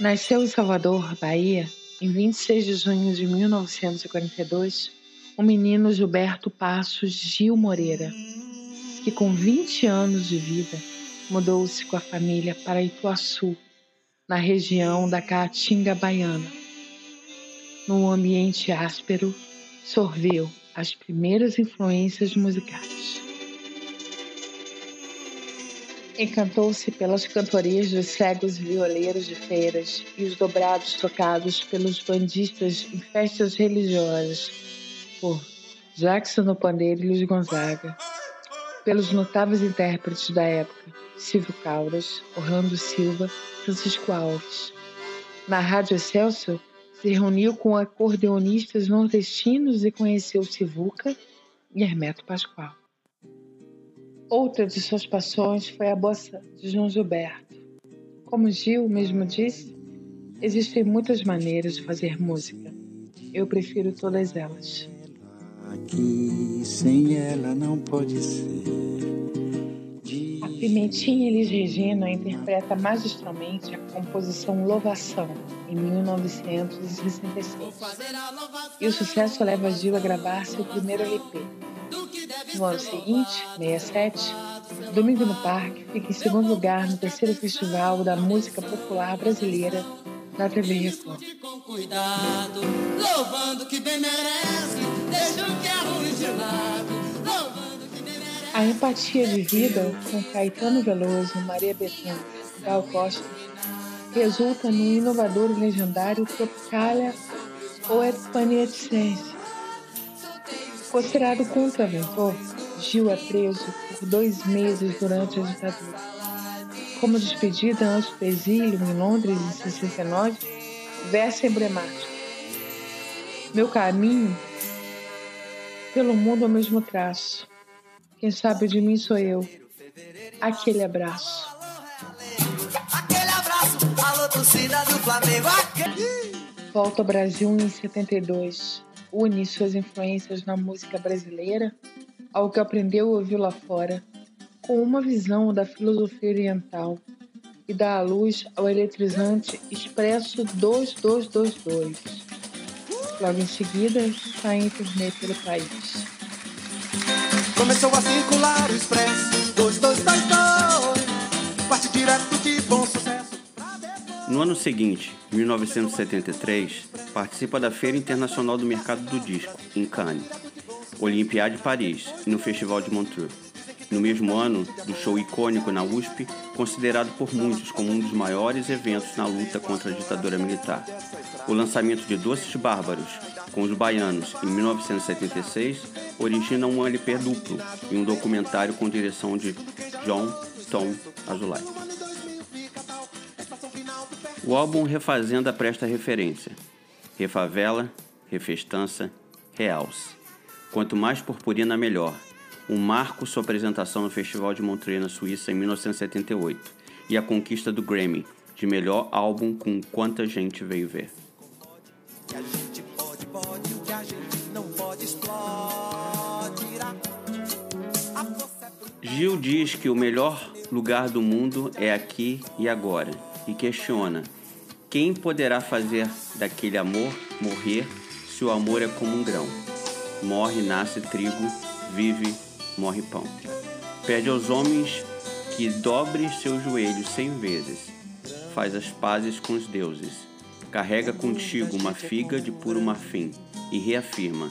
Nasceu em Salvador, Bahia, em 26 de junho de 1942, o menino Gilberto Passos Gil Moreira, que com 20 anos de vida mudou-se com a família para Ituaçu, na região da Caatinga Baiana. Num ambiente áspero, sorveu as primeiras influências musicais. Encantou-se pelas cantorias dos cegos violeiros de feiras e os dobrados tocados pelos bandistas em festas religiosas, por Jackson no pandeiro e Luiz Gonzaga, pelos notáveis intérpretes da época, Silvio Caldas, Orlando Silva, Francisco Alves. Na Rádio Excelsior, se reuniu com acordeonistas nordestinos e conheceu Sivuca e Hermeto Pascoal. Outra de suas paixões foi a bossa de João Gilberto. Como Gil mesmo disse, existem muitas maneiras de fazer música. Eu prefiro todas elas. Aqui sem ela não pode ser. A Pimentinha Elis Regina interpreta magistralmente a composição Louvação, em 1966. E o sucesso leva Gil a gravar seu primeiro LP, no ano seguinte, 67, Domingo no Parque fica em segundo lugar no terceiro Festival da Música Popular Brasileira na TV Record. A empatia de vida com Caetano Veloso, Maria Bethânia e Gal Costa resulta no inovador e legendário Tropicalia ou Espanieticense, Considerado contraventor, Gil é preso por dois meses durante a ditadura. Como despedida antes do exílio em Londres em 69, verso emblemático. Meu caminho pelo mundo é o mesmo traço. Quem sabe de mim sou eu. Aquele abraço. Aquele abraço, alô torcida do Flamengo. Volta ao Brasil em 72 une suas influências na música brasileira ao que aprendeu e ouviu lá fora, com uma visão da filosofia oriental e dá à luz ao eletrizante Expresso 2222. Logo em seguida, sai em turnê pelo país. Começou a circular o Expresso 2222, parte direto de bom sucesso. No ano seguinte, 1973, participa da Feira Internacional do Mercado do Disco, em Cannes, Olympiade de Paris e no Festival de Montreux. No mesmo ano, do show icônico na USP, considerado por muitos como um dos maiores eventos na luta contra a ditadura militar. O lançamento de Doces Bárbaros, com os baianos, em 1976, origina um LP duplo e um documentário com direção de John Tom Azulay. O álbum Refazenda presta referência. Refavela, refestança, realce. Quanto mais purpurina, melhor. Um marco sua apresentação no Festival de Montreux, na Suíça, em 1978, e a conquista do Grammy, de melhor álbum com Quanta Gente Veio Ver. Gil diz que o melhor lugar do mundo é aqui e agora e questiona: quem poderá fazer daquele amor morrer se o amor é como um grão? Morre, nasce trigo, vive, morre pão. Pede aos homens que dobre seus joelhos cem vezes. Faz as pazes com os deuses. Carrega contigo uma figa de puro marfim e reafirma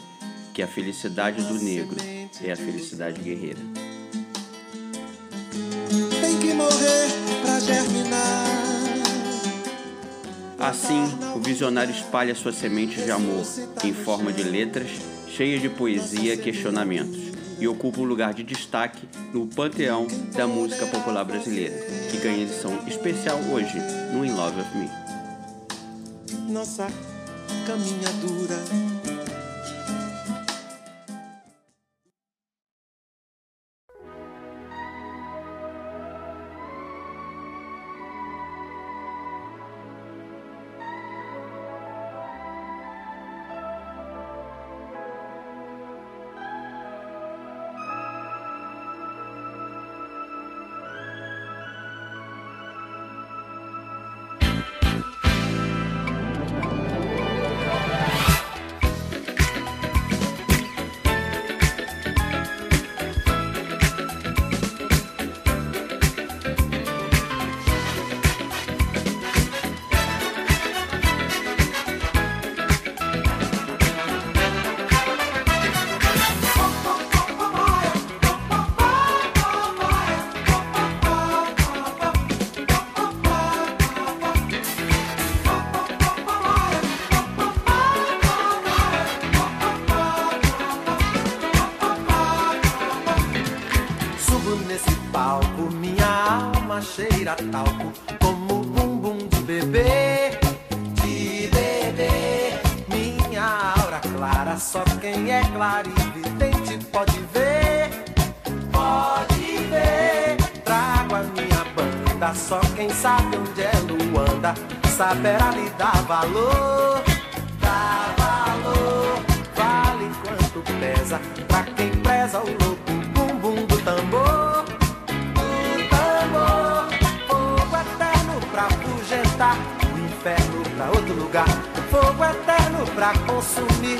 que a felicidade do negro é a felicidade guerreira. Tem que morrer pra germinar. Assim, o visionário espalha sua semente de amor em forma de letras cheias de poesia e questionamentos e ocupa um lugar de destaque no panteão da música popular brasileira, que ganha edição especial hoje no In Love of Me. Nossa caminhadura quem sabe onde é Luanda saberá lhe dar valor, dar valor. Vale quanto pesa pra quem preza o louco bumbum do tambor. Do tambor, fogo eterno pra afugentar o inferno pra outro lugar. Fogo eterno pra consumir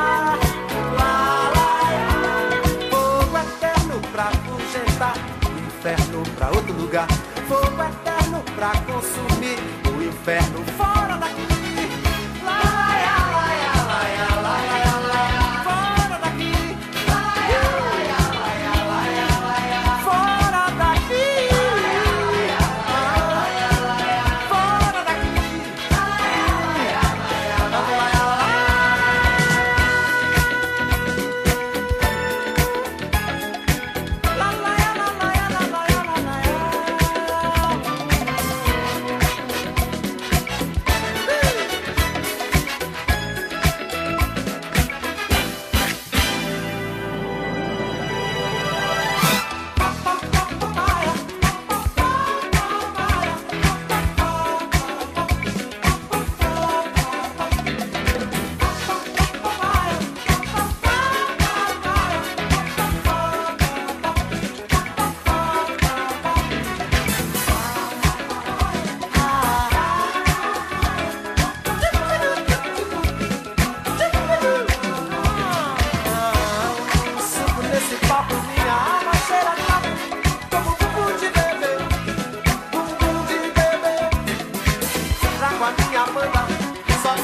Lugar. Fogo eterno pra consumir o inferno fora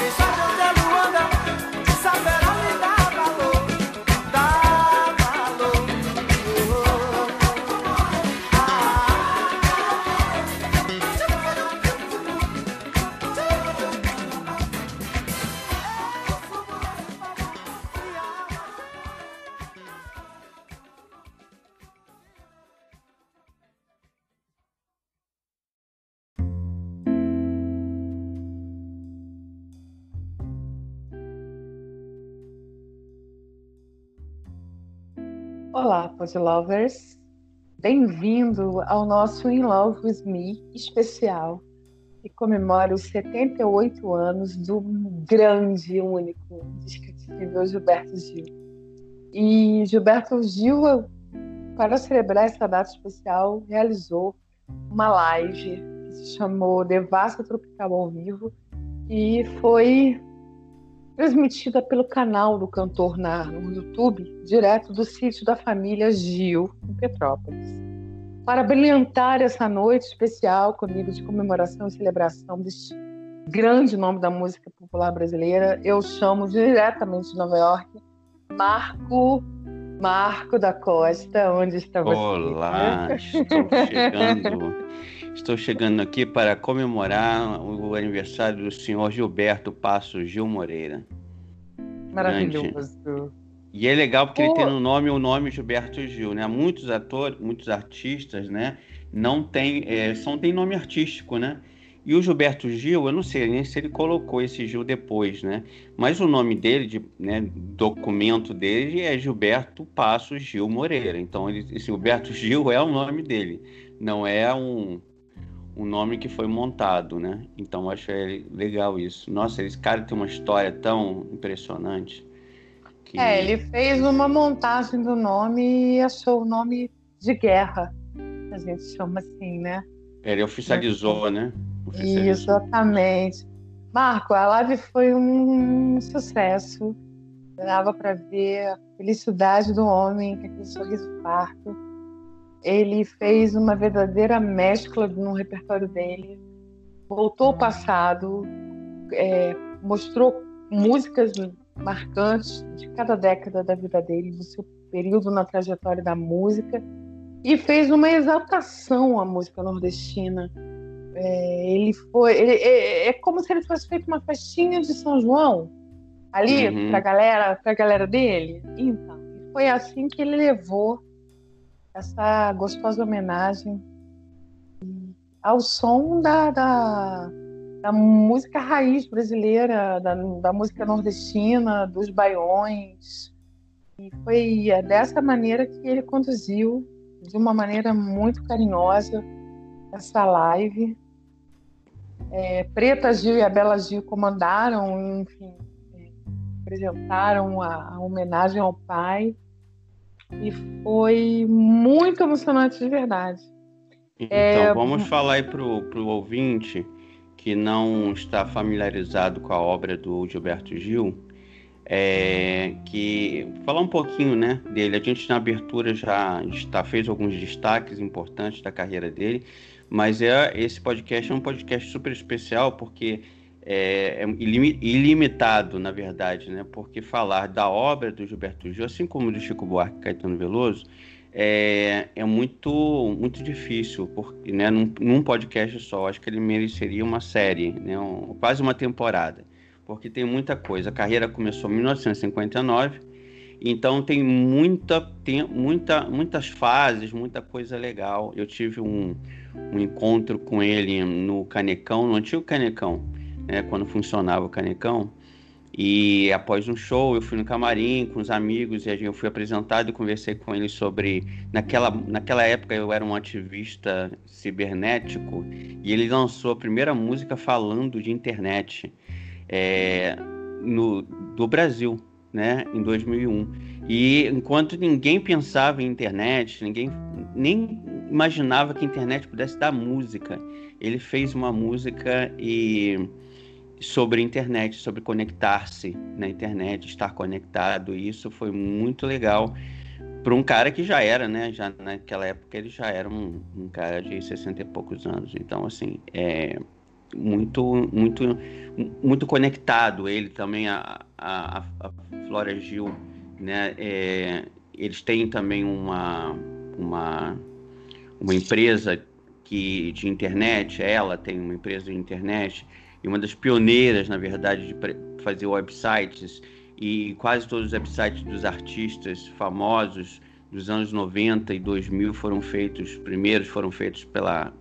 besarnos. Pod Lovers! Bem-vindo ao nosso In Love With Me especial, que comemora os 78 anos do grande, único, indescritível Gilberto Gil. E Gilberto Gil, para celebrar essa data especial, realizou uma live que se chamou Devassa Tropical ao Vivo e foi transmitida pelo canal do cantor na, no YouTube, direto do sítio da família Gil, em Petrópolis. Para brilhantar essa noite especial comigo de comemoração e celebração deste grande nome da música popular brasileira, eu chamo diretamente de Nova York Marco Marco da Costa, onde está você? Olá, estou chegando. Estou chegando aqui para comemorar o aniversário do senhor Gilberto Passo Gil Moreira. Maravilhoso. E é legal porque ele tem no nome o nome Gilberto Gil, né? Muitos atores, muitos artistas, né? Não tem, é, só tem nome artístico, né? E o Gilberto Gil, eu não sei nem se ele colocou esse Gil depois, né? Mas o nome dele, de, né, documento dele é Gilberto Passos Gil Moreira. Então, ele, esse Gilberto Gil é o nome dele, não é um, um nome que foi montado, né? Então, eu acho é legal isso. Nossa, esse cara tem uma história tão impressionante. Que... É, ele fez uma montagem do nome e achou o nome de guerra. A gente chama assim, né? Ele oficializou, né? Oficializou. Exatamente. Marco, a live foi um sucesso. Dava para ver a felicidade do homem, aquele sorriso farto. Ele fez uma verdadeira mescla no repertório dele. Voltou ao passado, é, mostrou músicas marcantes de cada década da vida dele, do seu período na trajetória da música, e fez uma exaltação à música nordestina. É, ele foi, ele, é, é, como se ele tivesse feito uma festinha de São João ali Uhum. para galera, para galera dele. Então, foi assim que ele levou essa gostosa homenagem ao som da, da, da música raiz brasileira, da, da música nordestina, dos baiões. E foi é, dessa maneira que ele conduziu, de uma maneira muito carinhosa, essa live. É, Preta Gil e a Bela Gil comandaram, enfim, é, apresentaram a, a homenagem ao pai. E foi muito emocionante de verdade. Então, É, vamos falar aí pro, pro ouvinte que não está familiarizado com a obra do Gilberto Gil, é, que falar um pouquinho, né, dele. A gente na abertura já está, fez alguns destaques importantes da carreira dele, mas é esse podcast é um podcast super especial porque é, é ilimi- ilimitado, na verdade, né? Porque falar da obra do Gilberto Gil, assim como do Chico Buarque e Caetano Veloso, é, é muito, muito difícil, porque, né, num, num podcast só, acho que ele mereceria uma série, né, um- quase uma temporada, porque tem muita coisa. A carreira começou em 1959, então tem muita, tem muita, muitas fases, muita coisa legal. Eu tive um, um encontro com ele no Canecão, no antigo Canecão, né, quando funcionava o Canecão, e após um show, eu fui no camarim com os amigos e eu fui apresentado e conversei com ele sobre. Naquela, naquela época eu era um ativista cibernético e ele lançou a primeira música falando de internet é, no, do Brasil, né, em 2001. E enquanto ninguém pensava em internet, ninguém nem imaginava que a internet pudesse dar música, ele fez uma música e sobre internet, sobre conectar-se na internet, estar conectado. E isso foi muito legal para um cara que já era, né? Já naquela época ele já era um, um cara de 60 e poucos anos. Então, assim, é muito, muito, muito conectado. Ele também, a, a, a Flora Gil, né? É, eles têm também uma, uma, uma empresa que, de internet, ela tem uma empresa de internet uma das pioneiras, na verdade, de fazer websites e quase todos os websites dos artistas famosos dos anos 90 e 2000 foram feitos, os primeiros foram feitos pela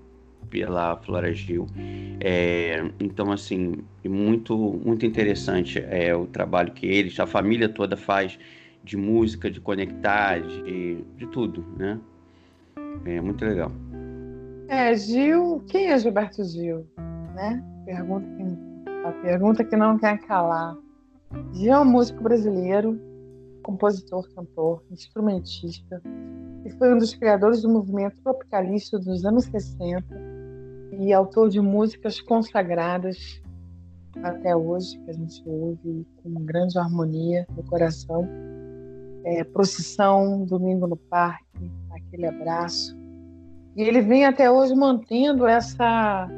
pela Flora Gil. É, então, assim, muito, muito interessante é, o trabalho que eles, a família toda faz de música, de conectar, de, de tudo, né? É muito legal. É, Gil, quem é Gilberto Gil? Né? Pergunta que, a pergunta que não quer calar. Gil é um músico brasileiro, compositor, cantor, instrumentista, e foi um dos criadores do movimento tropicalista dos anos 60 e autor de músicas consagradas até hoje, que a gente ouve com grande harmonia no coração. É, Procissão, Domingo no Parque, Aquele Abraço. E ele vem até hoje mantendo essa,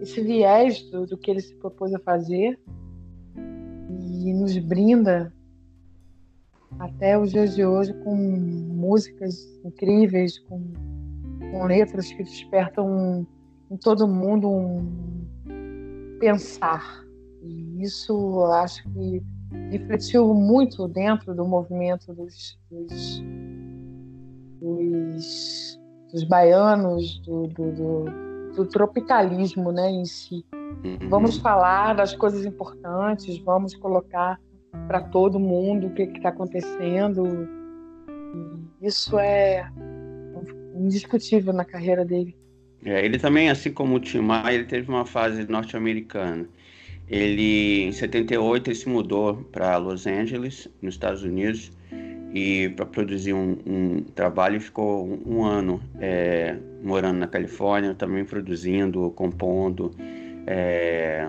esse viés do, do que ele se propôs a fazer e nos brinda até os dias de hoje com músicas incríveis, com, com letras que despertam em todo mundo um pensar. E isso acho que refletiu muito dentro do movimento dos, dos, dos, dos baianos, do, do, do, do tropicalismo né, em si. Uhum. Vamos falar das coisas importantes, vamos colocar para todo mundo o que está acontecendo. Isso é indiscutível na carreira dele. É, ele também, assim como o Tim Maia, ele teve uma fase norte-americana. ele em 78 ele se mudou para Los Angeles, nos Estados Unidos, e para produzir um, um, trabalho ficou um, um ano é, morando na Califórnia, também produzindo, compondo. É,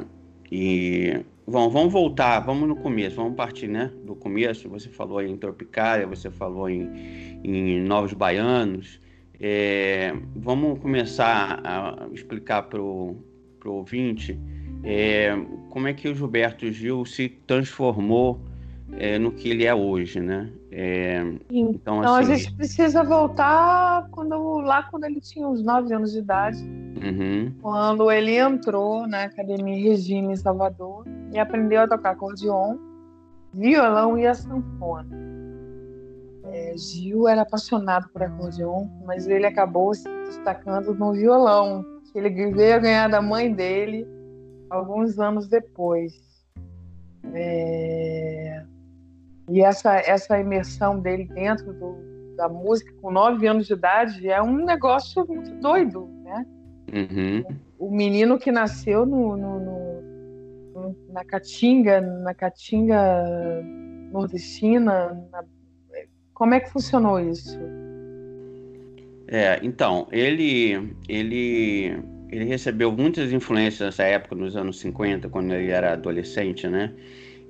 e bom, vamos voltar, vamos no começo, vamos partir né, do começo. Você falou em Tropicália, você falou em, em Novos Baianos. É, vamos começar a explicar para o ouvinte é, como é que o Gilberto Gil se transformou é, no que ele é hoje, né? É, então, então assim... a gente precisa voltar quando, lá quando ele tinha uns 9 anos de idade, uhum. quando ele entrou na Academia Regina em Salvador e aprendeu a tocar acordeon, violão e a sanfona. É, Gil era apaixonado por acordeon, mas ele acabou se destacando no violão, que ele veio a ganhar da mãe dele alguns anos depois. É... E essa, essa imersão dele dentro do, da música com nove anos de idade é um negócio muito doido, né? Uhum. O menino que nasceu no, no, no, na Caatinga, na Caatinga nordestina, na... como é que funcionou isso? É, então, ele, ele, ele recebeu muitas influências nessa época, nos anos 50, quando ele era adolescente, né?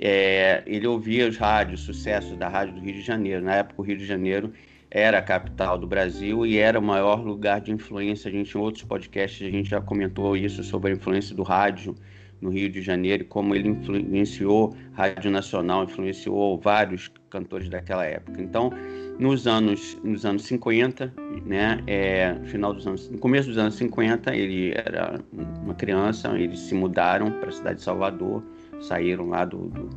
É, ele ouvia os rádios, sucessos da Rádio do Rio de Janeiro. Na época, o Rio de Janeiro era a capital do Brasil e era o maior lugar de influência. A gente, em outros podcasts, a gente já comentou isso sobre a influência do rádio no Rio de Janeiro, como ele influenciou a Rádio Nacional, influenciou vários cantores daquela época. Então, nos anos, nos anos 50, né, é, final dos anos, no começo dos anos 50, ele era uma criança, eles se mudaram para a cidade de Salvador, saíram lá do, do,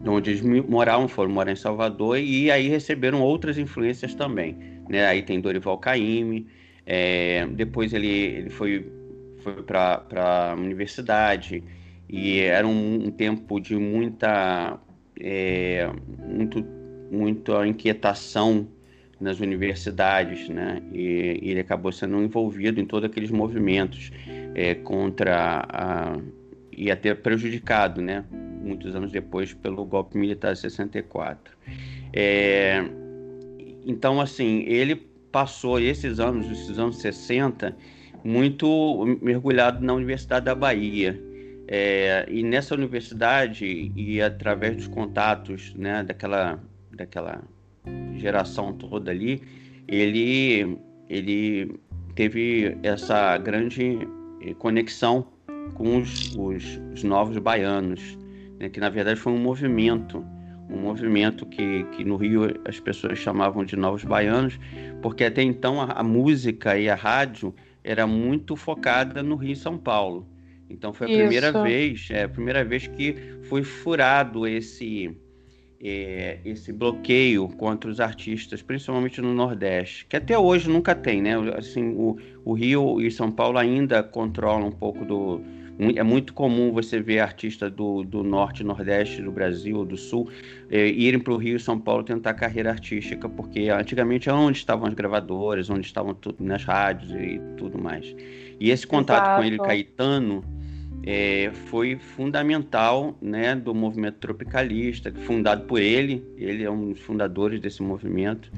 de onde eles moravam, foram morar em Salvador e aí receberam outras influências também. Né? Aí tem Dorival Caymmi, é, depois ele, ele foi, foi para a universidade e era um, um tempo de muita, é, muito, muita inquietação nas universidades, né? E, e, ele acabou sendo envolvido em todos aqueles movimentos é, contra a, e até prejudicado, né? Muitos anos depois pelo golpe militar de 64. É, então, assim, ele passou esses anos, esses anos 60, muito mergulhado na Universidade da Bahia. É, e nessa universidade, e através dos contatos né, daquela, daquela geração toda ali, ele, ele teve essa grande conexão com os, os, os novos baianos, né, que na verdade foi um movimento, um movimento que, que no Rio as pessoas chamavam de novos baianos, porque até então a, a música e a rádio era muito focada no Rio e São Paulo. Então foi a Isso. primeira vez, é a primeira vez que foi furado esse é, esse bloqueio contra os artistas, principalmente no Nordeste, que até hoje nunca tem, né? Assim, o, o Rio e São Paulo ainda controlam um pouco do. É muito comum você ver artistas do, do Norte, Nordeste do Brasil, do Sul, é, irem para o Rio e São Paulo tentar carreira artística, porque antigamente é onde estavam as gravadoras, onde estavam tudo, nas rádios e tudo mais. E esse contato Exato. com ele, Caetano, é, foi fundamental né, do movimento tropicalista, fundado por ele, ele é um dos fundadores desse movimento.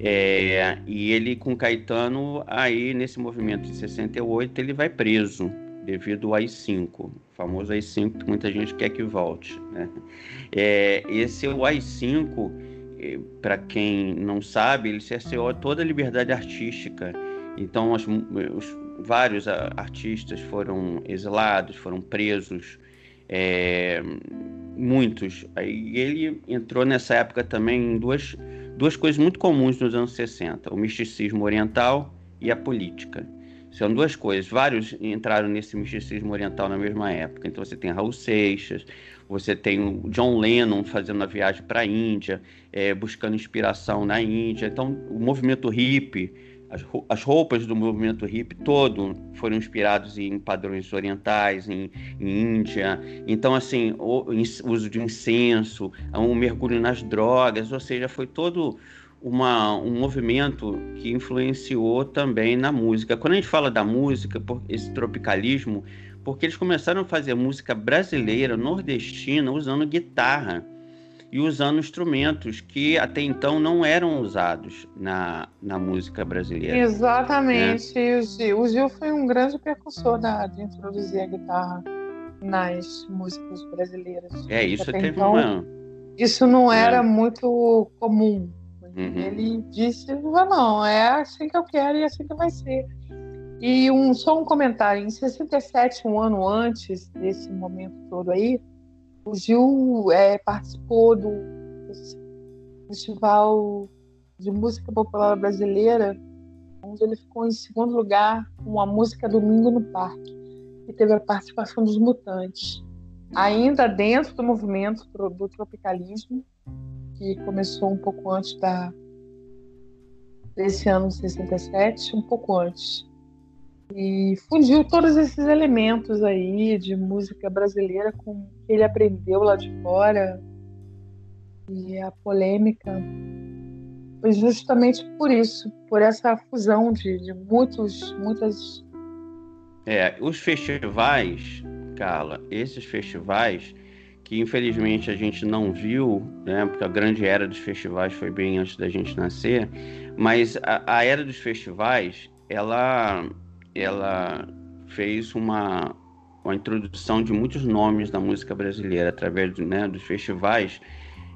É, e ele com Caetano, aí nesse movimento de 68, ele vai preso devido ao AI-5, o famoso AI-5 que muita gente quer que volte. Né? É, esse o AI-5, é, para quem não sabe, ele cerceou toda a liberdade artística. Então, os vários artistas foram exilados, foram presos, é, muitos. E ele entrou nessa época também em duas, duas coisas muito comuns nos anos 60: o misticismo oriental e a política. São duas coisas. Vários entraram nesse misticismo oriental na mesma época. Então você tem Raul Seixas, você tem o John Lennon fazendo a viagem para a Índia, é, buscando inspiração na Índia. Então o movimento hippie as roupas do movimento hippie todo foram inspirados em padrões orientais, em, em Índia. Então, assim, o uso de incenso, um mergulho nas drogas, ou seja, foi todo uma, um movimento que influenciou também na música. Quando a gente fala da música, esse tropicalismo, porque eles começaram a fazer música brasileira, nordestina, usando guitarra e usando instrumentos que até então não eram usados na, na música brasileira. Exatamente. Né? O, Gil, o Gil foi um grande precursor da, de introduzir a guitarra nas músicas brasileiras. É, isso Até teve então, uma. Isso não É. era muito comum. Uhum. Ele disse, "Ah, não, é assim que eu quero e assim que vai ser. E um, só um comentário, em 67, um ano antes desse momento todo aí, o Gil é, participou do Festival de Música Popular Brasileira, onde ele ficou em segundo lugar com a música Domingo no Parque, e teve a participação dos Mutantes. Ainda dentro do movimento do tropicalismo, que começou um pouco antes da desse ano de 67, um pouco antes. E fundiu todos esses elementos aí de música brasileira com o que ele aprendeu lá de fora. E a polêmica foi justamente por isso, por essa fusão de, de muitos, muitas. É, os festivais, Carla, esses festivais que infelizmente a gente não viu, né, porque a grande era dos festivais foi bem antes da gente nascer, mas a, a era dos festivais, ela, ela fez uma, uma introdução de muitos nomes da música brasileira através do, né, dos festivais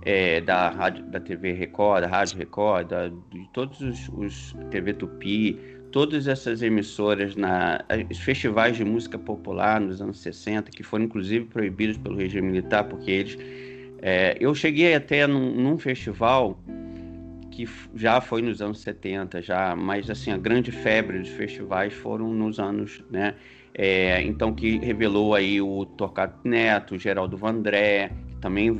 é, da, rádio, da TV Record, da Rádio Record, da, de todos os, os TV Tupi, todas essas emissoras, na, os festivais de música popular nos anos 60, que foram inclusive proibidos pelo regime militar, porque eles. É, eu cheguei até num, num, festival que já foi nos anos 70, já, mas assim, a grande febre dos festivais foram nos anos, né? É, então, que revelou aí o Torquato Neto, o Geraldo Vandré, que também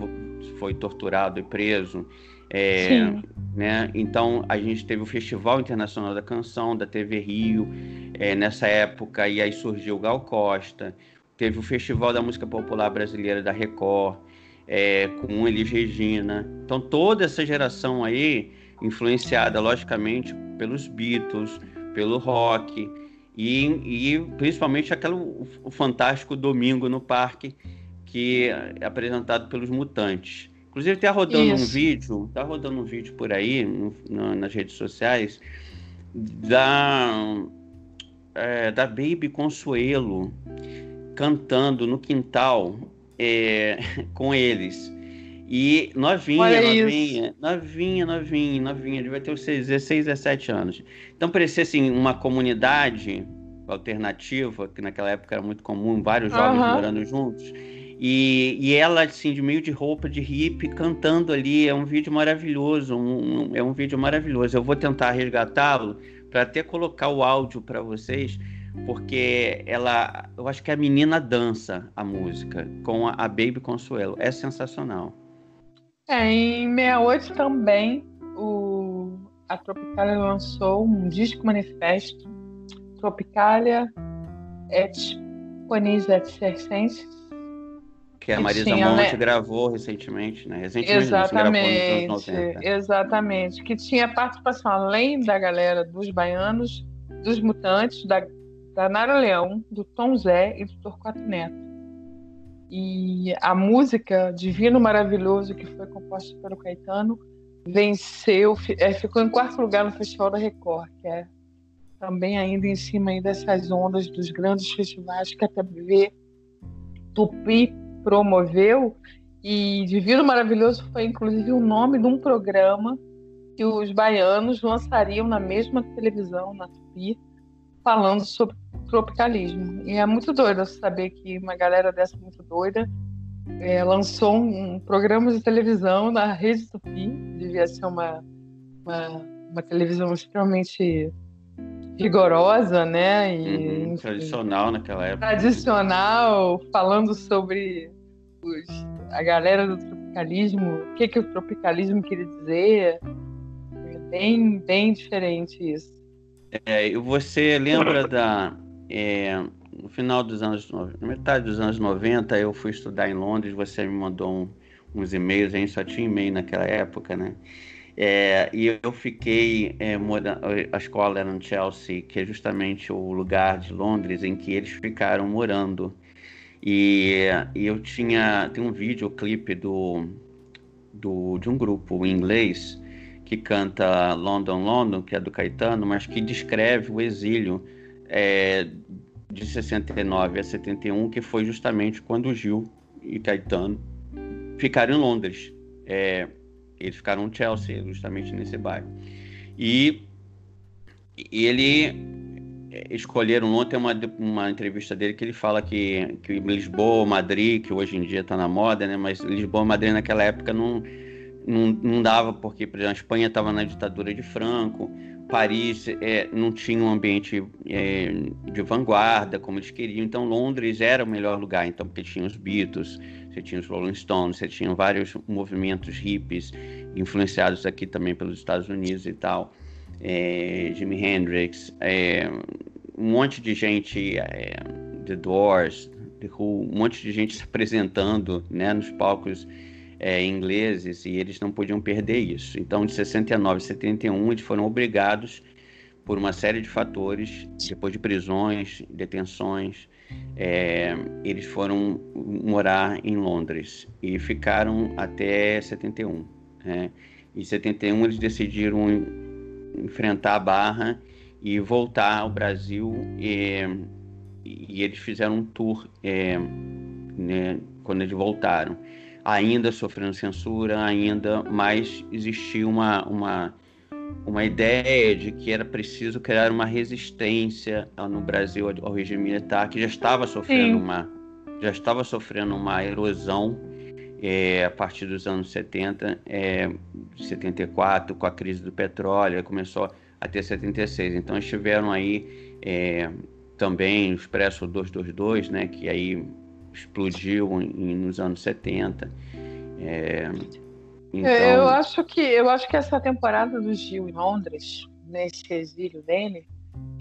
foi torturado e preso. É, né? Então a gente teve o Festival Internacional da Canção da TV Rio é, nessa época e aí surgiu o Gal Costa. Teve o Festival da Música Popular Brasileira da Record é, com Elis Regina. Então toda essa geração aí influenciada logicamente pelos Beatles, pelo rock e, e principalmente aquele o, o fantástico Domingo no Parque que é apresentado pelos Mutantes. Inclusive, tá rodando Isso. um vídeo, tá rodando um vídeo por aí no, no, nas redes sociais da, é, da Baby Consuelo cantando no quintal é, com eles. E novinha, Olha novinha, isso. novinha, novinha, novinha, devia ter uns 16, 17 anos. Então parecia assim, uma comunidade alternativa, que naquela época era muito comum, vários jovens Aham. morando juntos. E, e ela, assim, de meio de roupa de hippie, cantando ali. É um vídeo maravilhoso. um- um- é um vídeo maravilhoso. Eu vou tentar resgatá-lo para até colocar o áudio para vocês, porque ela. Eu acho que a menina dança a música com a, a Baby Consuelo. É sensacional. É, em 68 também o, a Tropicália lançou um disco manifesto, Tropicália et Ponis et Circenses. Que a Marisa tinha, Monte né? gravou recentemente, né? Recentemente, não, gravou Exatamente, 90. exatamente. Que tinha participação, além da galera dos baianos, dos mutantes, da, da Nara Leão, do Tom Zé e do Torquato Neto. E a música Divino Maravilhoso, que foi composta pelo Caetano, venceu, é, ficou em quarto lugar no Festival da Record, que é também ainda em cima aí dessas ondas dos grandes festivais que a TV Tupi promoveu. E Divino Maravilhoso foi inclusive o nome de um programa que os baianos lançariam na mesma televisão, na Tupi, falando sobre tropicalismo. E é muito doido saber que uma galera dessa muito doida é, lançou um, um programa de televisão na Rede Tupi. Devia ser uma, uma, uma televisão extremamente rigorosa, né? E, Uhum, tradicional naquela época. tradicional, falando sobre os- a galera do tropicalismo, o que, que o tropicalismo queria dizer. Bem, bem diferente isso. É, você lembra da. é, no final dos anos. metade dos anos 90, eu fui estudar em Londres, você me mandou um- uns e-mails, a gente só tinha e-mail naquela época, né? É, e eu fiquei é, morando. A escola era no Chelsea, que é justamente o lugar de Londres em que eles ficaram morando. E, e eu tinha. Tem um videoclipe do, do, de um grupo inglês que canta London, London, que é do Caetano, mas que descreve o exílio é, de 69 a 71, que foi justamente quando Gil e Caetano ficaram em Londres. É, eles ficaram em Chelsea, justamente nesse bairro. E, ele escolheram ontem uma, uma entrevista dele que ele fala que, que Lisboa, Madrid, que hoje em dia está na moda, né? Mas Lisboa, Madrid naquela época não, não, não dava porque, por exemplo, a Espanha estava na ditadura de Franco, Paris é, não tinha um ambiente é, de vanguarda como eles queriam, então Londres era o melhor lugar, então porque tinha os Beatles, você tinha os Rolling Stones, você tinha vários movimentos hippies influenciados aqui também pelos Estados Unidos e tal, é, Jimi Hendrix, é, um monte de gente, é, The Doors, The Who, um monte de gente se apresentando né, nos palcos é, ingleses e eles não podiam perder isso. Então, de 69 a 71, eles foram obrigados, por uma série de fatores, depois de prisões, detenções, é, eles foram morar em Londres e ficaram até 71. Né? Em 71 eles decidiram enfrentar a barra e voltar ao Brasil e, e eles fizeram um tour é, né, quando eles voltaram ainda sofrendo censura, ainda, mas existia uma, uma, uma ideia de que era preciso criar uma resistência no Brasil ao regime militar, que já estava sofrendo Sim. uma já estava sofrendo uma erosão é, a partir dos anos 70, é, 74, com a crise do petróleo, começou até 76. Então estiveram aí é, também o Expresso 222, né, que aí explodiu em, nos anos 70. É, então... Eu acho que eu acho que essa temporada do Gil em Londres, nesse exílio dele,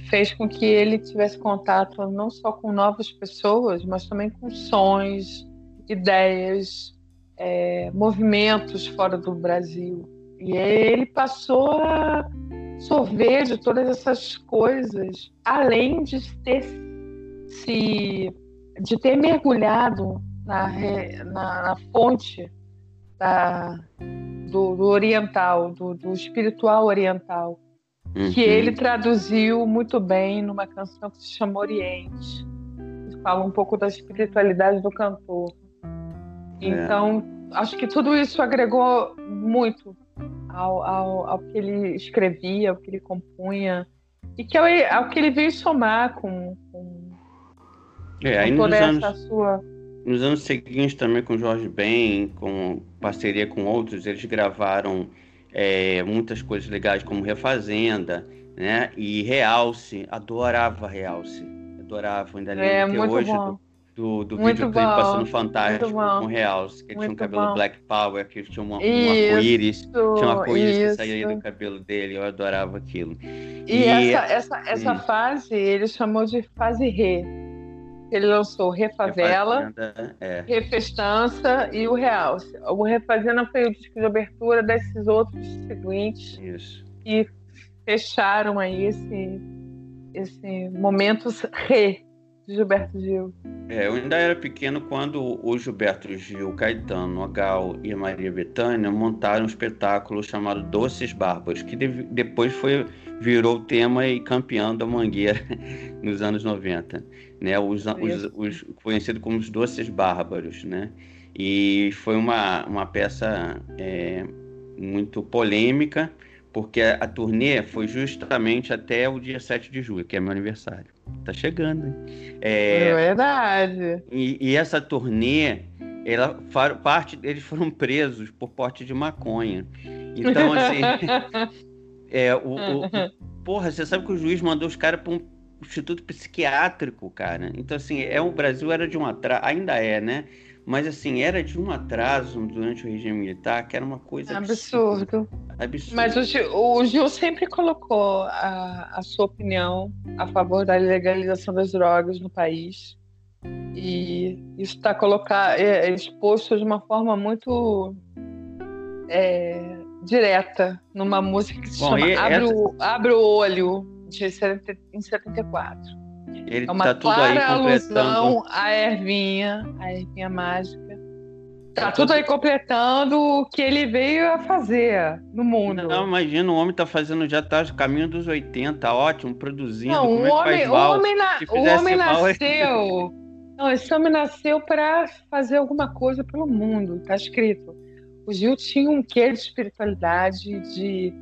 fez com que ele tivesse contato não só com novas pessoas, mas também com sons, ideias, é, movimentos fora do Brasil. E ele passou a sorver de todas essas coisas, além de ter se de ter mergulhado na, na, na fonte da, do, do, oriental, do, do, espiritual oriental, uhum. que ele traduziu muito bem numa canção que se chama Oriente, que fala um pouco da espiritualidade do cantor. É. Então, acho que tudo isso agregou muito ao, ao, ao que ele escrevia, ao que ele compunha, e que ao, ao que ele veio somar com, com é, aí nos anos, sua... nos anos seguintes também com Jorge Ben, com parceria com outros, eles gravaram é, muitas coisas legais como Refazenda, né? E Realce, adorava Realce, adorava, ainda lembro é, até hoje do, do, do videoclipe passando fantástico com Realce, que ele tinha um cabelo bom. Black Power, que tinha uma, um arco-íris, tinha um arco-íris que saía do cabelo dele, eu adorava aquilo. E, e essa, essa, essa hum. fase ele chamou de fase re ele lançou Refavela, é. Refestança e o Real. O Refazenda foi o disco de abertura desses outros seguintes Isso. que fecharam aí esse, esse momento re de Gilberto Gil. É, eu ainda era pequeno quando o Gilberto Gil, Caetano, Agal e a Maria Bethânia montaram um espetáculo chamado Doces Bárbaros, que de, depois foi virou tema e campeão da Mangueira nos anos 90 né? Os, os, os conhecido como os Doces Bárbaros, né? E foi uma, uma peça é, muito polêmica, porque a, a, turnê foi justamente até o dia 7 de julho, que é meu aniversário. Tá chegando, hein? É, é verdade. E, e, essa turnê, ela, parte eles foram presos por porte de maconha. Então, assim. é, o, o, o, porra, você sabe que o juiz mandou os caras para um instituto psiquiátrico, cara. Então, assim, é, o Brasil era de um atraso, ainda é, né? Mas, assim, era de um atraso durante o regime militar que era uma coisa absurdo. Absurdo. Mas o Gil, o Gil sempre colocou a, a sua opinião a favor da legalização das drogas no país. E isso está colocado, é, é exposto de uma forma muito é, direta numa música que se Bom, chama Abre, o, Abre o Olho, de 70, em 74. Ele É uma tá tudo aí completando. à Ervinha, a Ervinha mágica. Tá Tá tudo tudo- aí completando o que ele veio a fazer no mundo. Não, imagina, o homem tá fazendo, já tá no caminho dos 80, ótimo, produzindo. Não, como o é homem, faz o homem, na- o homem mal, é- nasceu. Não, esse homem nasceu para fazer alguma coisa pelo mundo, tá escrito. O Gil tinha um quê de espiritualidade, de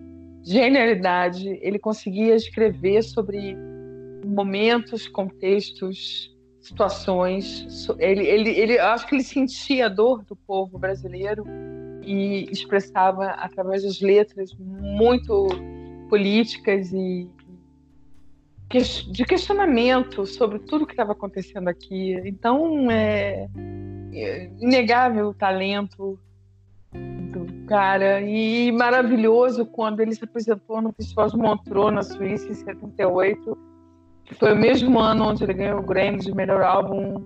genialidade. Ele conseguia escrever sobre momentos, contextos, situações. Ele, ele, ele, acho que ele sentia a dor do povo brasileiro e expressava através das letras muito políticas e de questionamento sobre tudo que estava acontecendo aqui. Então, é, é inegável o talento do cara e maravilhoso quando ele se apresentou no Festival de Montreux, na Suíça, em 78, que foi o mesmo ano onde ele ganhou o Grammy de melhor álbum,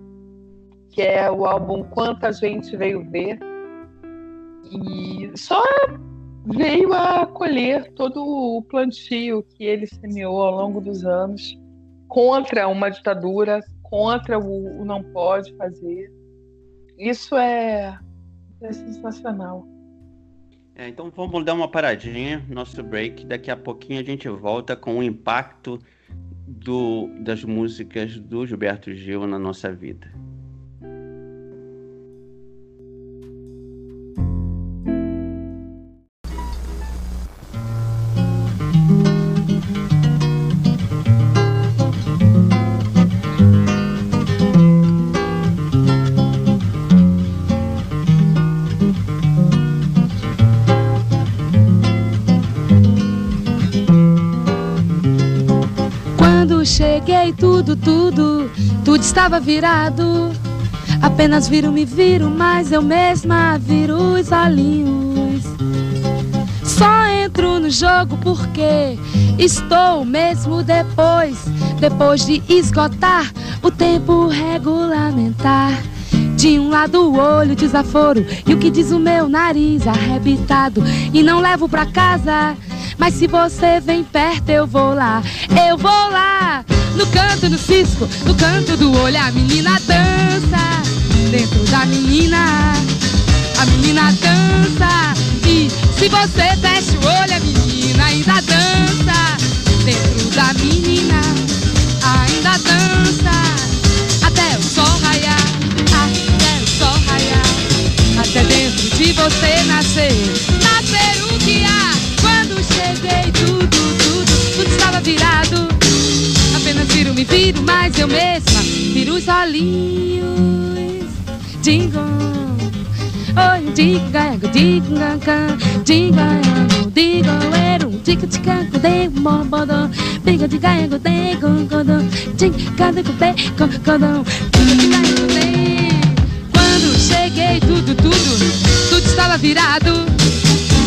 que é o álbum Quanta Gente Veio Ver. E só veio a colher todo o plantio que ele semeou ao longo dos anos contra uma ditadura, contra o, o não pode fazer. Isso é, é sensacional. É, então vamos dar uma paradinha, nosso break. Daqui a pouquinho a gente volta com o impacto do, das músicas do Gilberto Gil na nossa vida. Cheguei, tudo, tudo, tudo estava virado. Apenas viro, me viro, mas eu mesma viro os olhinhos. Só entro no jogo porque estou mesmo depois, depois de esgotar o tempo regulamentar. De um lado o olho desaforo e o que diz o meu nariz arrebitado e não levo pra casa. Mas se você vem perto eu vou lá, eu vou lá. No canto do cisco, no canto do olho a menina dança. Dentro da menina, a menina dança. E se você fecha o olho a menina ainda dança. Dentro da menina, ainda dança. Até o sol raiar, até o sol raiar. Até dentro de você nascer, nascer virado. Apenas viro, me viro, mas eu mesma viro os olhinhos. Dingo, oi, diga, diga, diga, diga, eru, diga, diga, diga, bobodo, diga, diga, diga, godão, diga, diga, diga, godão, diga, diga, Quando cheguei, tudo, tudo, tudo estava virado.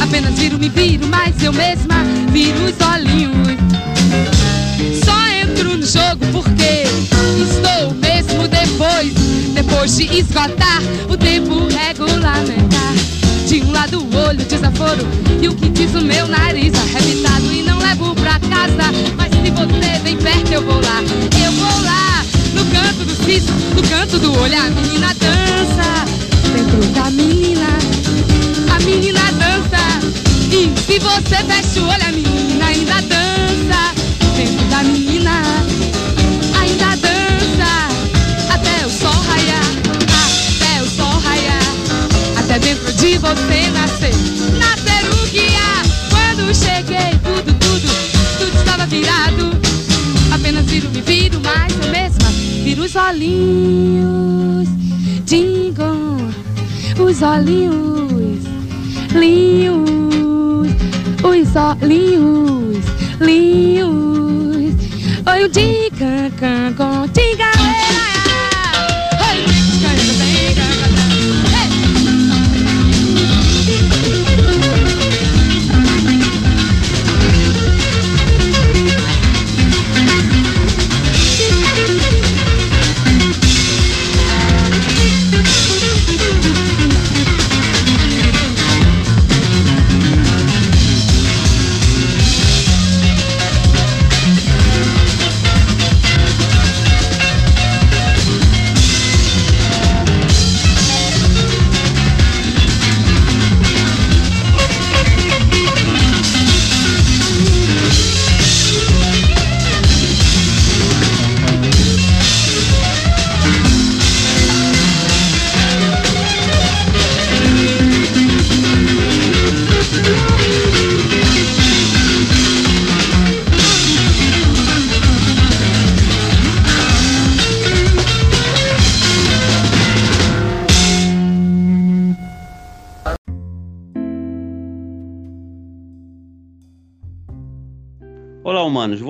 Apenas viro, me viro, mas eu mesma viro os olhinhos. Entro no jogo porque estou mesmo depois, depois de esgotar o tempo regulamentar. De um lado o olho desaforo e o que diz o meu nariz arrebitado e não levo pra casa. Mas se você vem perto eu vou lá, eu vou lá. No canto do cisco, no canto do olho a menina dança. Dentro da menina, a menina dança. E se você fecha o olho a menina ainda dança. Dentro da menina, ainda dança. Até o sol raiar, até o sol raiar. Até dentro de você nascer, nascer o há. Quando cheguei, tudo, tudo, tudo estava virado. Apenas viro, me viro, mas eu mesma viro os olhinhos. Dingam, os olhinhos, linhos, os olhinhos, linhos. Oi, o diga, can, com, diga,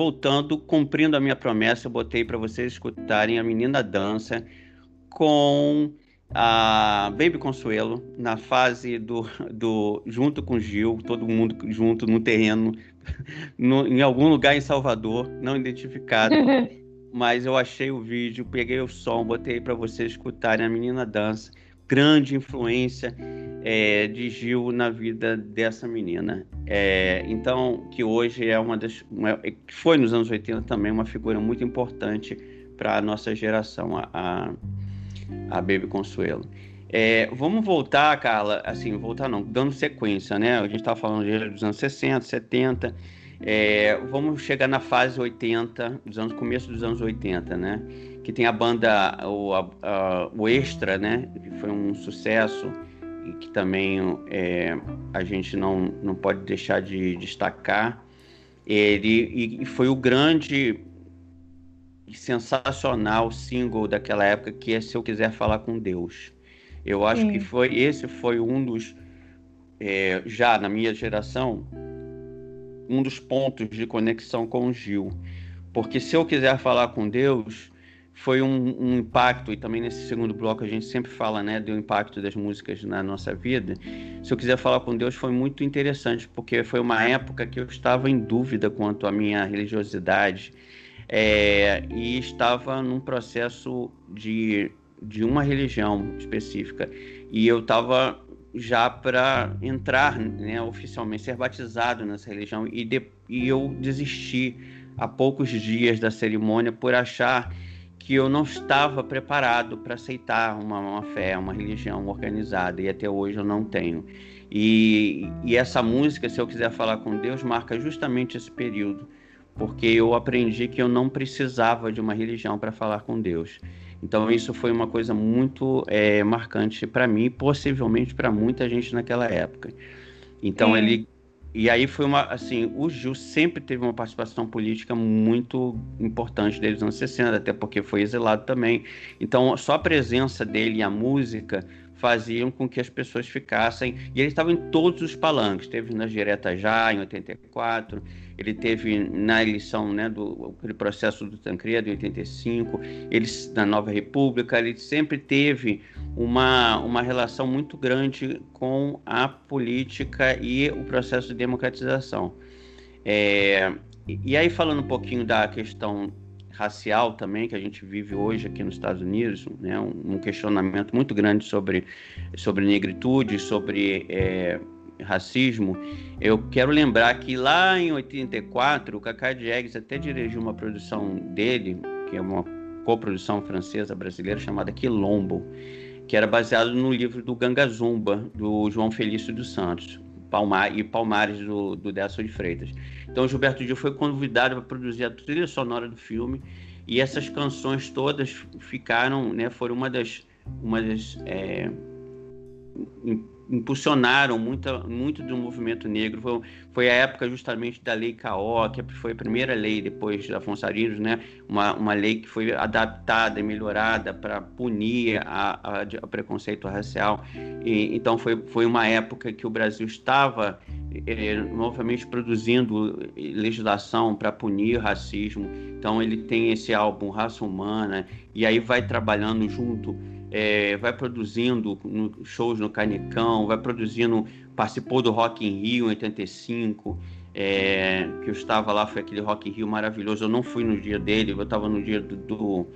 Voltando, cumprindo a minha promessa, eu botei para vocês escutarem a Menina Dança com a Baby Consuelo na fase do, do junto com Gil, todo mundo junto no terreno, no, em algum lugar em Salvador, não identificado. mas eu achei o vídeo, peguei o som, botei para vocês escutarem a menina dança. Grande influência é, de Gil na vida dessa menina. É, então, que hoje é uma das. Uma, foi nos anos 80 também uma figura muito importante para a nossa geração, a, a, a Baby Consuelo. É, vamos voltar, Carla, assim, voltar não, dando sequência, né? A gente estava falando dos anos 60, 70. É, vamos chegar na fase 80, dos anos, começo dos anos 80, né? Que tem a banda, o, a, a, o Extra, né? Que foi um sucesso e que também é, a gente não, não pode deixar de destacar. Ele e foi o grande e sensacional single daquela época que é Se Eu Quiser Falar com Deus. Eu acho Sim. que foi esse foi um dos é, já na minha geração um dos pontos de conexão com o Gil. Porque se eu quiser falar com Deus, foi um, um, impacto, e também nesse segundo bloco a gente sempre fala né, do impacto das músicas na nossa vida. Se eu quiser falar com Deus, foi muito interessante, porque foi uma época que eu estava em dúvida quanto à minha religiosidade é, e estava num processo de, de uma religião específica. E eu estava já para entrar né, oficialmente, ser batizado nessa religião. E, de, e eu desisti há poucos dias da cerimônia por achar que eu não estava preparado para aceitar uma, uma, fé, uma religião organizada, e até hoje eu não tenho. E, e essa música, se eu quiser falar com Deus, marca justamente esse período, porque eu aprendi que eu não precisava de uma religião para falar com Deus. Então isso foi uma coisa muito é, marcante para mim, possivelmente para muita gente naquela época. Então é. ele e aí foi uma assim, o Gil sempre teve uma participação política muito importante desde os anos 60, até porque foi exilado também. Então só a presença dele e a música faziam com que as pessoas ficassem. E ele estava em todos os palanques. Teve na Direta Já, em 84, ele teve na eleição né, do aquele processo do Tancredo, em 85, ele, na Nova República, ele sempre teve uma, uma relação muito grande com a política e o processo de democratização. É, e aí, falando um pouquinho da questão racial também que a gente vive hoje aqui nos Estados Unidos, né, um, questionamento muito grande sobre, sobre negritude, sobre é, racismo. Eu quero lembrar que lá em 84, o Cacá Diegues até dirigiu uma produção dele, que é uma coprodução francesa brasileira chamada Quilombo, que era baseado no livro do Ganga Zumba, do João Felício dos Santos. Palmar, e Palmares do, do de Freitas. Então, Gilberto Gil foi convidado para produzir a trilha sonora do filme e essas canções todas ficaram, né, foram uma das, uma das é, impulsionaram muita, muito do movimento negro. Foi, foi, a época justamente da Lei Caó, que foi a primeira lei depois da Afonso Arinos, né? uma, uma lei que foi adaptada e melhorada para punir a, a, a, preconceito racial. E, então foi, foi uma época que o Brasil estava é, novamente produzindo legislação para punir racismo. Então ele tem esse álbum Raça Humana e aí vai trabalhando junto é, vai produzindo shows no Canecão, vai produzindo, participou do Rock in Rio em 85, é, que eu estava lá, foi aquele Rock in Rio maravilhoso. Eu não fui no dia dele, eu estava no dia do, do,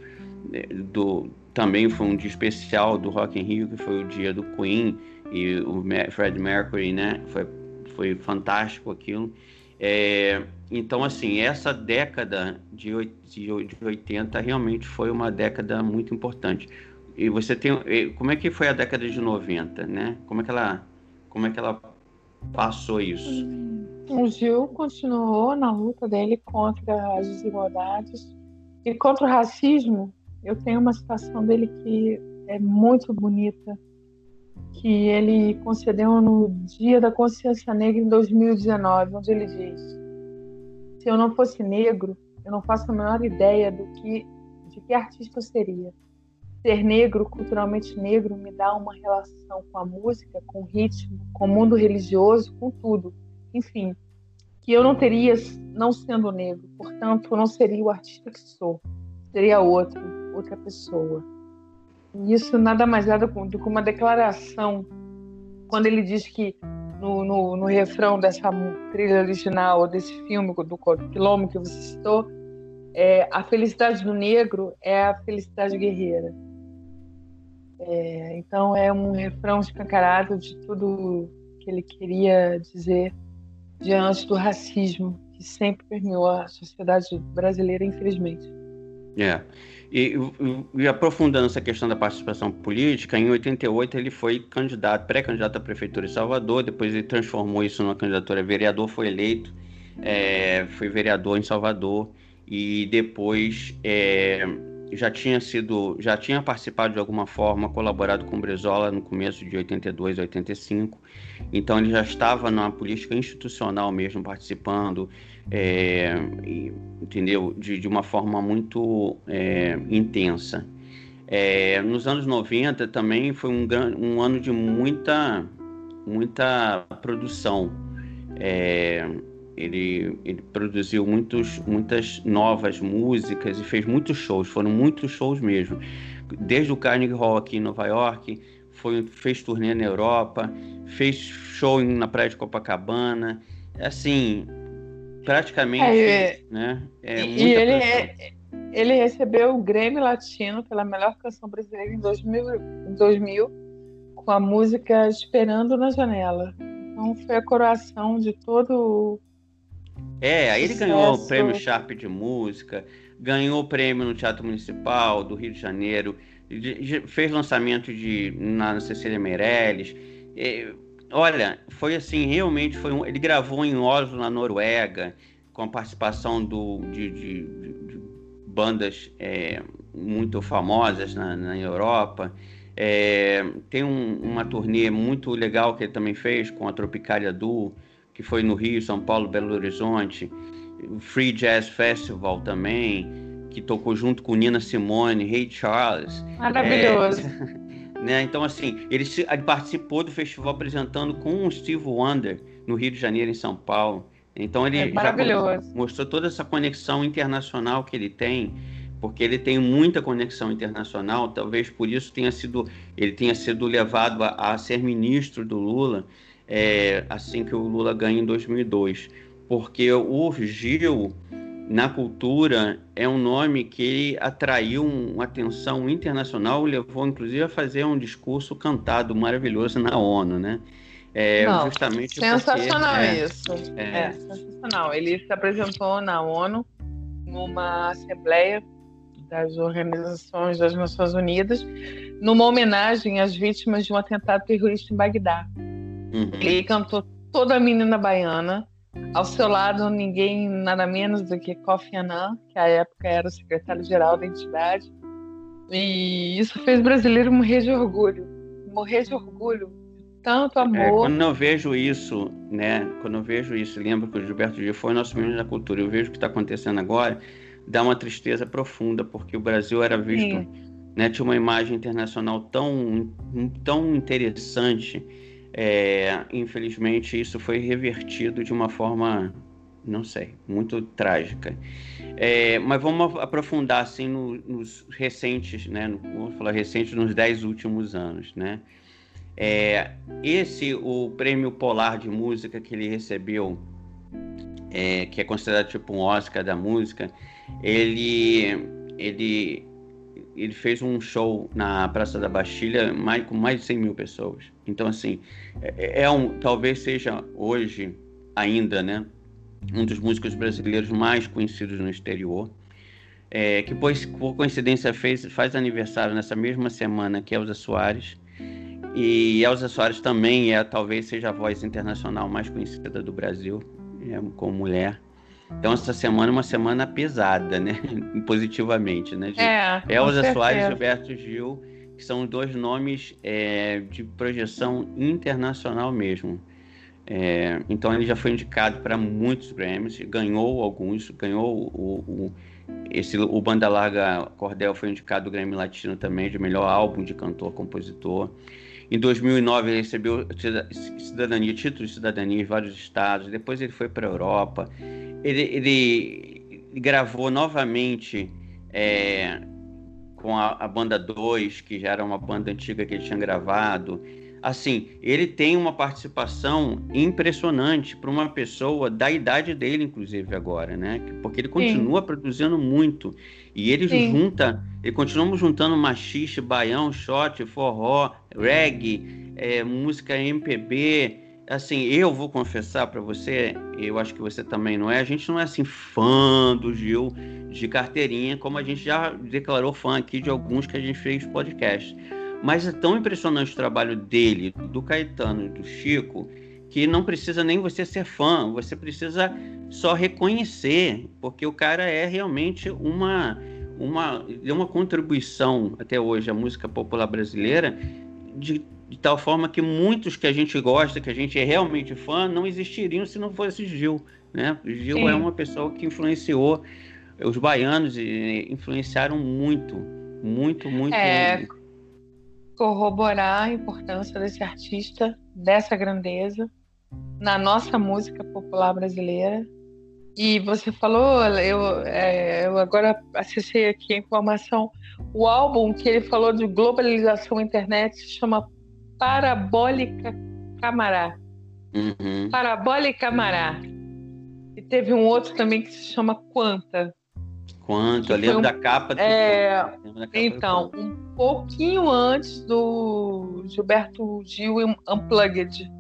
do, Também foi um dia especial do Rock in Rio, que foi o dia do Queen e o Fred Mercury, né? Foi, foi fantástico aquilo. É, então, assim, essa década de 80 realmente foi uma década muito importante. E você tem. Como é que foi a década de 90, né? Como é que ela, como é que ela passou isso? O Gil continuou na luta dele contra as desigualdades e contra o racismo. Eu tenho uma citação dele que é muito bonita, que ele concedeu no Dia da Consciência Negra em 2019, onde ele diz: Se eu não fosse negro, eu não faço a menor ideia do que de que artista eu seria ser negro, culturalmente negro, me dá uma relação com a música, com o ritmo, com o mundo religioso, com tudo. Enfim, que eu não teria, não sendo negro, portanto, eu não seria o artista que sou, seria outro, outra pessoa. E isso nada mais é do que uma declaração, quando ele diz que no, no, no refrão dessa trilha original, desse filme do Quilombo que você citou, é, a felicidade do negro é a felicidade guerreira. É, então é um refrão escancarado de tudo que ele queria dizer diante do racismo que sempre permeou a sociedade brasileira, infelizmente. É. E, e, aprofundando essa questão da participação política, em 88 ele foi candidato, pré-candidato à prefeitura de Salvador, depois ele transformou isso numa candidatura a vereador, foi eleito, é, foi vereador em Salvador e depois é, já tinha sido, já tinha participado de alguma forma, colaborado com o Brezola no começo de 82, 85. Então ele já estava na política institucional mesmo participando, é, entendeu? De, de, uma forma muito é, intensa. É, nos anos 90 também foi um, um ano de muita, muita produção. Ele, ele produziu muitos, muitas novas músicas e fez muitos shows, foram muitos shows mesmo. Desde o Carnegie Hall aqui em Nova York, foi, fez turnê na Europa, fez show na Praia de Copacabana. Assim, praticamente. É, né, é e ele, é, ele recebeu o Grammy Latino pela melhor canção brasileira em 2000, em 2000 com a música Esperando na Janela. Então foi a coroação de todo é, aí ele ganhou o prêmio Sharp de música, ganhou o prêmio no Teatro Municipal do Rio de Janeiro, fez lançamento de na Cecília Meirelles. olha, foi assim, realmente foi um, ele gravou em Oslo, na Noruega, com a participação do, de, de, de bandas é, muito famosas na, na Europa. É, tem um, uma turnê muito legal que ele também fez com a Tropicália Duo que foi no Rio, São Paulo, Belo Horizonte, Free Jazz Festival também, que tocou junto com Nina Simone, Ray Charles. Maravilhoso. É, né? Então, assim, ele, ele, participou do festival apresentando com o Steve Wonder no Rio de Janeiro, em São Paulo. Então, ele é mostrou toda essa conexão internacional que ele tem porque ele tem muita conexão internacional, talvez por isso tenha sido ele tenha sido levado a, a ser ministro do Lula é, assim que o Lula ganha em 2002, porque o Gil na cultura é um nome que atraiu uma atenção internacional, levou inclusive a fazer um discurso cantado maravilhoso na ONU, né? É, Não, justamente sensacional porque, é, isso. É, é, sensacional. Ele se apresentou na ONU numa assembleia das organizações das Nações Unidas, numa homenagem às vítimas de um atentado terrorista em Bagdá. Uhum. Ele cantou toda a menina baiana. Ao seu lado, ninguém nada menos do que Kofi Annan, que à época era o secretário-geral da entidade. E isso fez o brasileiro morrer de orgulho. Morrer de orgulho. Tanto é, amor. É, quando eu vejo isso, né? Quando eu vejo isso, lembro que o Gilberto Gil foi nosso ministro da cultura. Eu vejo o que está acontecendo agora, dá uma tristeza profunda, porque o Brasil era visto, né? Tinha uma imagem internacional tão, tão interessante é, infelizmente, isso foi revertido de uma forma, não sei, muito trágica. É, mas vamos aprofundar assim no, nos recentes, né? No, vamos falar recentes nos dez últimos anos, né? É, esse, o prêmio Polar de Música que ele recebeu, é, que é considerado tipo um Oscar da música, ele, ele, ele fez um show na Praça da Bastilha mais, com mais de 100 mil pessoas. Então, assim, é, é um, talvez seja hoje ainda, né, um dos músicos brasileiros mais conhecidos no exterior. É, que pois, por coincidência fez, faz aniversário nessa mesma semana que Elza Soares. E Elza Soares também é, talvez seja a voz internacional mais conhecida do Brasil, é, como mulher. Então essa semana é uma semana pesada, né? Positivamente, né? De é, Elza Soares e Gilberto Gil que são dois nomes é, de projeção internacional mesmo. É, então ele já foi indicado para muitos Grammys, ganhou alguns, ganhou o, o, esse, o Banda Larga Cordel foi indicado o Grammy Latino também de melhor álbum de cantor-compositor. Em 2009 ele recebeu cidadania, título de cidadania em vários estados. Depois ele foi para a Europa. Ele, ele, gravou novamente é, com a, a banda 2, que já era uma banda antiga que ele tinha gravado assim, ele tem uma participação impressionante para uma pessoa da idade dele, inclusive agora, né? Porque ele continua Sim. produzindo muito e ele Sim. junta, ele continua juntando machiste, baião, shot, forró, reggae, é, música MPB. Assim, eu vou confessar para você, eu acho que você também não é. A gente não é assim fã do Gil de carteirinha, como a gente já declarou fã aqui de alguns que a gente fez podcast mas é tão impressionante o trabalho dele, do Caetano e do Chico, que não precisa nem você ser fã, você precisa só reconhecer, porque o cara é realmente uma uma deu uma contribuição até hoje à música popular brasileira de, de, tal forma que muitos que a gente gosta, que a gente é realmente fã, não existiriam se não fosse Gil, né? Gil Sim. é uma pessoa que influenciou os baianos e influenciaram muito, muito, muito. É, corroborar a importância desse artista, dessa grandeza, na nossa música popular brasileira. E você falou, eu, é, eu agora acessei aqui a informação, o álbum que ele falou de globalização internet se chama Parabólica Camará. Uhum. Parabólica Camará. E teve um outro também que se chama Quanta. Quanto, eu lembro um, da capa. Do... É, capa então, um pouquinho antes do Gilberto Gil Unplugged.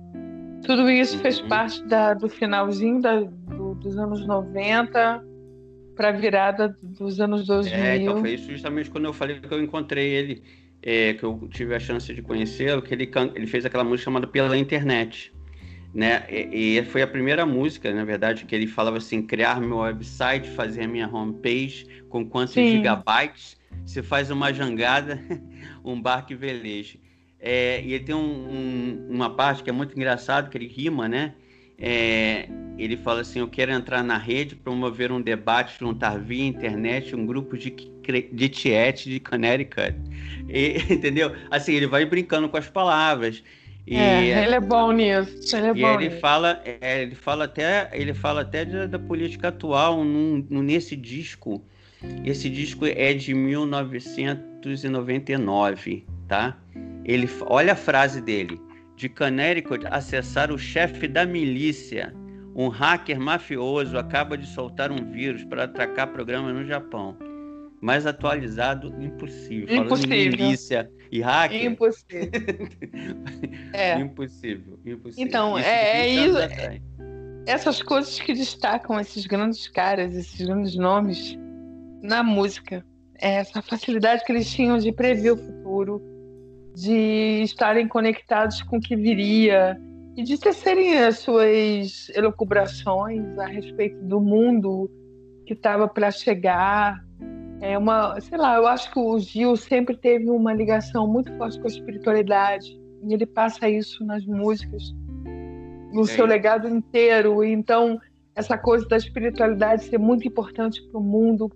Tudo isso uhum. fez parte da, do finalzinho da, do, dos anos 90 para a virada dos anos 2000. É, então foi isso justamente quando eu falei que eu encontrei ele, é, que eu tive a chance de conhecê-lo, que ele, ele fez aquela música chamada Pela Internet né? E, e, foi a primeira música, na verdade, que ele falava assim: criar meu website, fazer a minha homepage com quantos Sim. gigabytes, você faz uma jangada, um barco e velejo. É, e ele tem um, um, uma parte que é muito engraçado, que ele rima, né? É, ele fala assim: Eu quero entrar na rede, promover um debate, juntar via internet um grupo de, de tiete de Connecticut. E, entendeu? Assim, ele vai brincando com as palavras. E, é, ele é bom nisso. Ele é e bom ele nisso. fala, é, ele fala até, ele fala até da, da política atual num, nesse disco. Esse disco é de 1999, tá? Ele, olha a frase dele: de Connecticut acessar o chefe da milícia. Um hacker mafioso acaba de soltar um vírus para atacar programa no Japão. Mais atualizado, impossível. Impossível. Falando em milícia e hacker. Impossível. é. Impossível, impossível. Então, isso é, é isso. Essas coisas que destacam esses grandes caras, esses grandes nomes na música. É essa facilidade que eles tinham de prever o futuro, de estarem conectados com o que viria e de tecerem as suas elucubrações a respeito do mundo que estava para chegar, é uma, sei lá, eu acho que o Gil sempre teve uma ligação muito forte com a espiritualidade e ele passa isso nas músicas, no é seu isso. legado inteiro. Então, essa coisa da espiritualidade ser muito importante para o mundo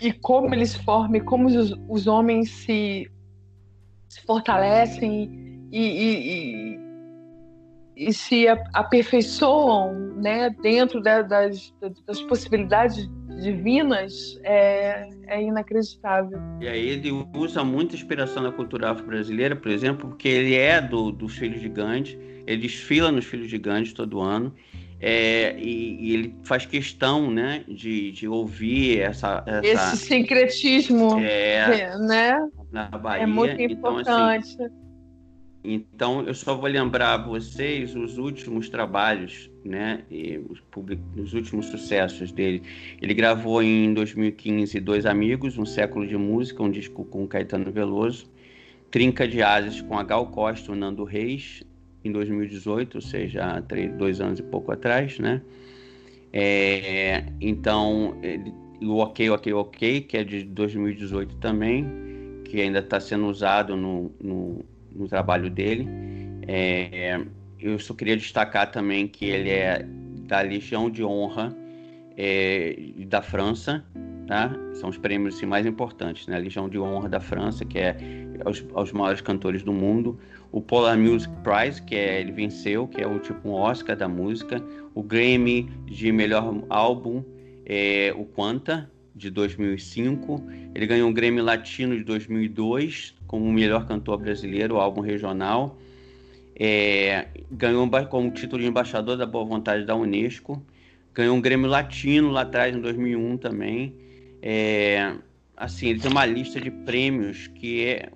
e como eles formam, como os, os homens se, se fortalecem e, e, e, se aperfeiçoam né, dentro da, das, das possibilidades divinas é, é inacreditável. E aí ele usa muita inspiração da cultura afro-brasileira, por exemplo, porque ele é do, dos Filhos Gigantes, ele desfila nos Filhos Gigantes todo ano, é, e, e, ele faz questão né, de, de ouvir essa, essa esse sincretismo é, né? na Bahia. É muito importante. Então, assim, então, eu só vou lembrar a vocês os últimos trabalhos, né, os, os últimos sucessos dele. Ele gravou em 2015 Dois Amigos, Um Século de Música, um disco com Caetano Veloso. Trinca de Asas com a Gal Costa e o Nando Reis, em 2018, ou seja, há três, dois anos e pouco atrás, né? É, então, ele, o Ok, Ok, Ok, que é de 2018 também, que ainda está sendo usado no, no no trabalho dele. É, eu só queria destacar também que ele é da Legião de Honra é, da França, tá? São os prêmios assim, mais importantes, né? A Legião de Honra da França, que é aos, aos maiores cantores do mundo. O Polar Music Prize, que é, ele venceu, que é o tipo um Oscar da música. O Grammy de melhor álbum, é, o Quanta, de 2005. Ele ganhou um Grammy Latino de 2002 como melhor cantor brasileiro, álbum regional. É, ganhou como título de embaixador da boa vontade da Unesco. Ganhou um Grêmio Latino lá atrás, em 2001 também. É, assim, ele tem uma lista de prêmios que é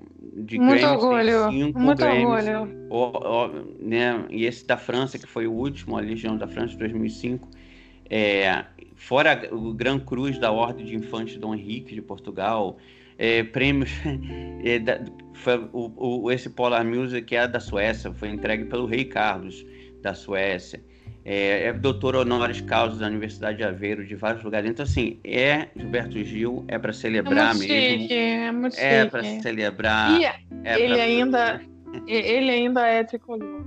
de Muito Grammys, tem orgulho, cinco muito Grammys. orgulho. Ó, ó, né? E esse da França, que foi o último, a Legião da França de 2005. É, fora o Gran Cruz da Ordem de Infante Dom Henrique de Portugal. É, prêmios. é, da- foi o, o- esse Polar Music é da Suécia, foi entregue pelo Rei Carlos da Suécia. É, é doutor honoris causa da Universidade de Aveiro, de vários lugares. Então, assim, é Gilberto Gil, é para É celebrar muito mesmo. chique, é muito É para celebrar. E é ele ainda, ele ainda é tricolor.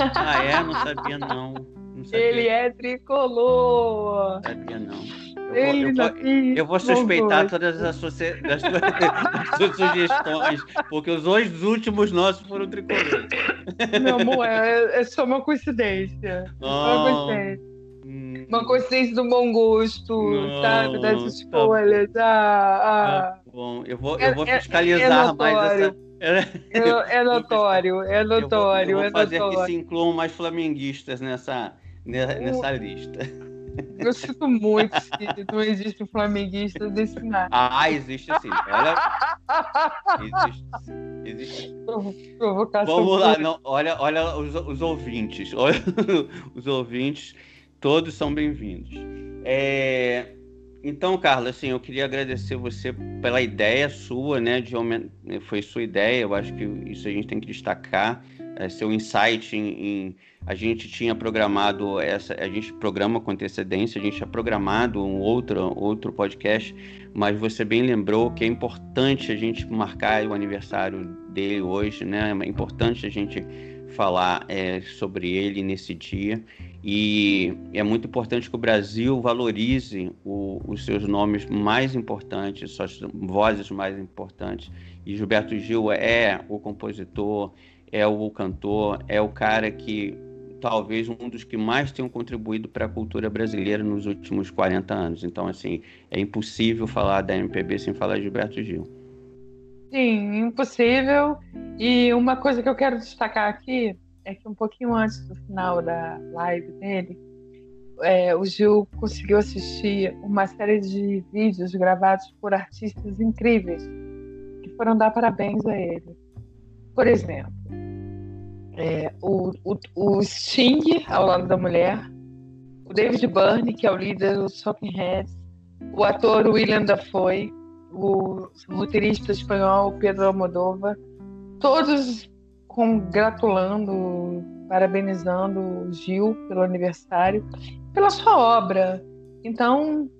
Ah, é? Não sabia, não. Não sabia, Ele é tricolor. não sabia, não. Eu vou- eu vou-. Eu vou suspeitar todas as, suce- das suas, das suas sugestões, porque os dois últimos nossos foram tricolores. Meu amor, é, é só uma coincidência. Uma Ah, coincidência. hum, Uma coincidência do bom gosto, Não, sabe? Das tá escolhas. Ah, tá bom, eu vou, É- eu vou é- fiscalizar é mais essa. notório. É, é notório, é Eu vou, notório, eu vou é fazer que notório. se incluam mais flamenguistas nessa, ne- nessa lista. Eu sinto muito que não existe um flamenguista desse nada. Ah, existe sim. Olha. Existe. existe. Provocação. Vamos lá, não, olha, olha os, os ouvintes. Olha, os ouvintes, todos são bem-vindos. É, então, Carla, assim, eu queria agradecer você pela ideia sua, né? De foi sua ideia, eu acho que isso a gente tem que destacar. É, seu insight em, em- A gente tinha programado essa. A gente programa com antecedência, a gente tinha programado um outro, outro podcast, mas você bem lembrou que é importante a gente marcar o aniversário dele hoje, né? É importante a gente falar é, sobre ele nesse dia. E é muito importante que o Brasil valorize o- os seus nomes mais importantes, suas vozes mais importantes. E Gilberto Gil é o compositor, é o cantor, é o cara que talvez um dos que mais tenham contribuído para a cultura brasileira nos últimos 40 anos. Então, assim, é impossível falar da MPB sem falar de Gilberto Gil. Sim, impossível. E uma coisa que eu quero destacar aqui é que um pouquinho antes do final da live dele, é, o Gil conseguiu assistir uma série de vídeos gravados por artistas incríveis que foram dar parabéns a ele. Por exemplo, é, o, o, o Sting, ao lado da mulher, o David Byrne, que é o líder dos Talking Heads, o ator William Dafoe, o roteirista espanhol Pedro Almodóvar, todos congratulando, parabenizando o Gil pelo aniversário, pela sua obra. Então,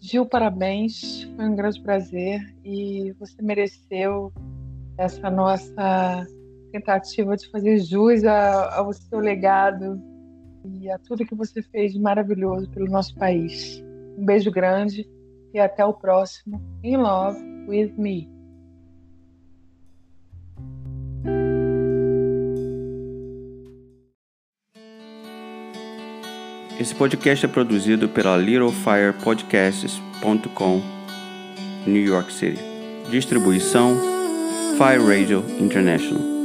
Gil, parabéns, foi um grande prazer e você mereceu essa nossa tentativa de fazer jus ao seu legado e a tudo que você fez de maravilhoso pelo nosso país. Um beijo grande e até o próximo In Love with Me. Esse podcast é produzido pela littlefirepodcasts.com, New York City. Distribuição Fire Radio International.